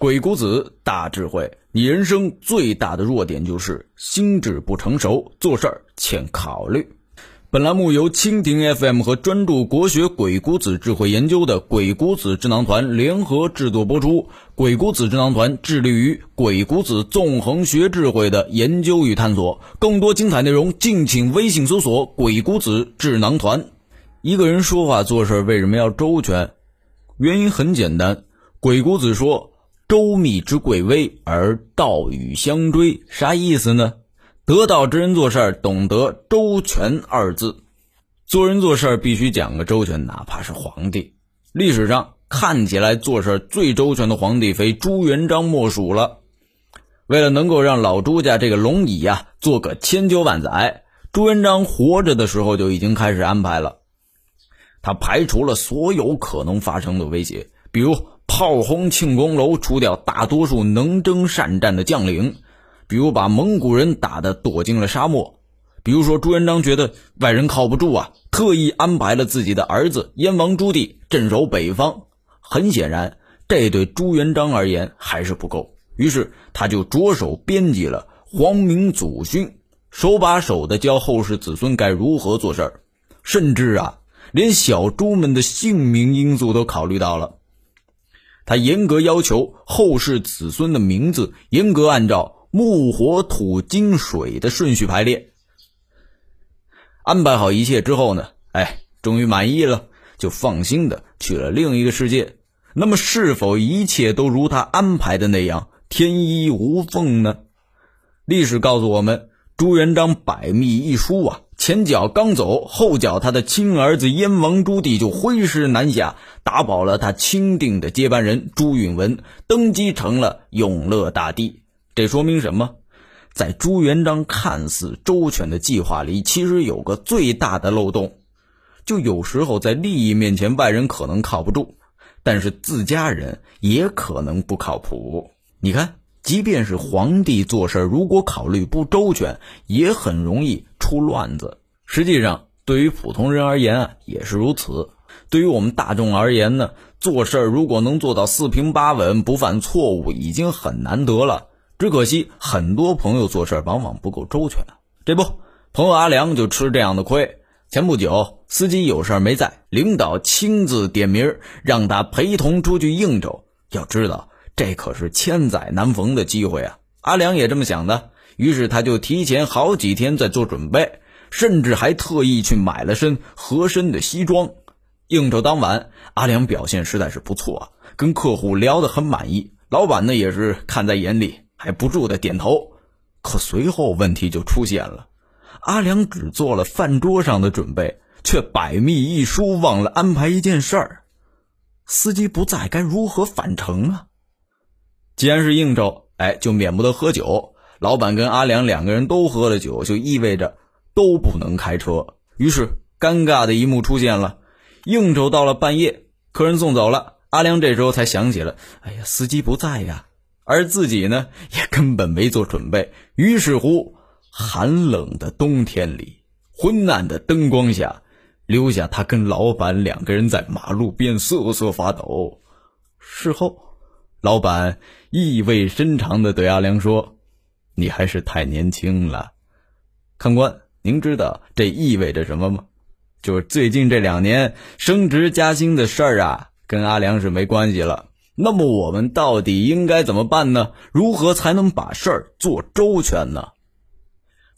鬼谷子大智慧，你人生最大的弱点就是心智不成熟，做事儿欠考虑。本栏目由蜻蜓 FM 和专注国学鬼谷子智慧研究的鬼谷子智囊团联合制作播出。鬼谷子智囊团致力于鬼谷子纵横学智慧的研究与探索。更多精彩内容，敬请微信搜索“鬼谷子智囊团”。一个人说话做事为什么要周全？原因很简单，鬼谷子说。周密之贵微，而道与相追，啥意思呢？得道之人做事懂得周全二字，做人做事必须讲个周全，哪怕是皇帝。历史上看起来做事最周全的皇帝，非朱元璋莫属了。为了能够让老朱家这个龙椅呀做个千秋万载，朱元璋活着的时候就已经开始安排了。他排除了所有可能发生的威胁，比如。炮轰庆功楼，除掉大多数能征善战的将领，比如把蒙古人打得躲进了沙漠，比如说朱元璋觉得外人靠不住啊，特意安排了自己的儿子燕王朱棣镇守北方。很显然，这对朱元璋而言还是不够，于是他就着手编辑了《皇明祖训》，手把手的教后世子孙该如何做事，甚至啊，连小猪们的姓名因素都考虑到了。他严格要求后世子孙的名字严格按照木、火、土、金、水的顺序排列。安排好一切之后呢，哎，终于满意了，就放心的去了另一个世界。那么，是否一切都如他安排的那样天衣无缝呢？历史告诉我们，朱元璋百密一疏啊。前脚刚走，后脚他的亲儿子燕王朱棣就挥师南下，打保了他钦定的接班人朱允文登基成了永乐大帝。这说明什么？在朱元璋看似周全的计划里，其实有个最大的漏洞，就有时候在利益面前，外人可能靠不住，但是自家人也可能不靠谱。你看，即便是皇帝做事，如果考虑不周全，也很容易。出乱子，实际上对于普通人而言啊也是如此。对于我们大众而言呢，做事儿如果能做到四平八稳、不犯错误，已经很难得了。只可惜很多朋友做事儿往往不够周全。这不，朋友阿良就吃这样的亏。前不久，司机有事儿没在，领导亲自点名让他陪同出去应酬。要知道，这可是千载难逢的机会啊！阿良也这么想的。于是他就提前好几天在做准备，甚至还特意去买了身合身的西装。应酬当晚，阿良表现实在是不错，跟客户聊得很满意。老板呢也是看在眼里，还不住的点头。可随后问题就出现了，阿良只做了饭桌上的准备，却百密一疏，忘了安排一件事儿：司机不在，该如何返程啊？既然是应酬，哎，就免不得喝酒。老板跟阿良两个人都喝了酒，就意味着都不能开车。于是，尴尬的一幕出现了。应酬到了半夜，客人送走了，阿良这时候才想起了：哎呀，司机不在呀。而自己呢，也根本没做准备。于是乎，寒冷的冬天里，昏暗的灯光下，留下他跟老板两个人在马路边瑟瑟发抖。事后，老板意味深长的对阿良说。你还是太年轻了，看官，您知道这意味着什么吗？就是最近这两年升职加薪的事儿啊，跟阿良是没关系了。那么我们到底应该怎么办呢？如何才能把事儿做周全呢？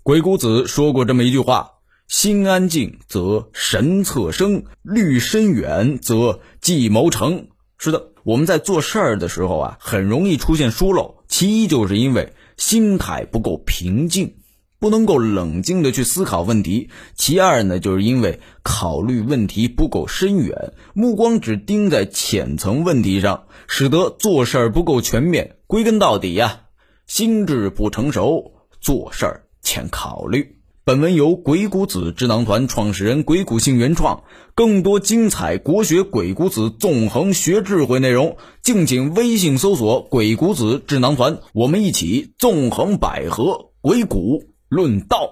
鬼谷子说过这么一句话：“心安静则神策生，虑深远则计谋成。”是的，我们在做事儿的时候啊，很容易出现疏漏，其一就是因为。心态不够平静，不能够冷静的去思考问题。其二呢，就是因为考虑问题不够深远，目光只盯在浅层问题上，使得做事儿不够全面。归根到底呀，心智不成熟，做事儿欠考虑。本文由鬼谷子智囊团创始人鬼谷信原创，更多精彩国学鬼谷子纵横学智慧内容，敬请微信搜索“鬼谷子智囊团”，我们一起纵横捭阖，鬼谷论道。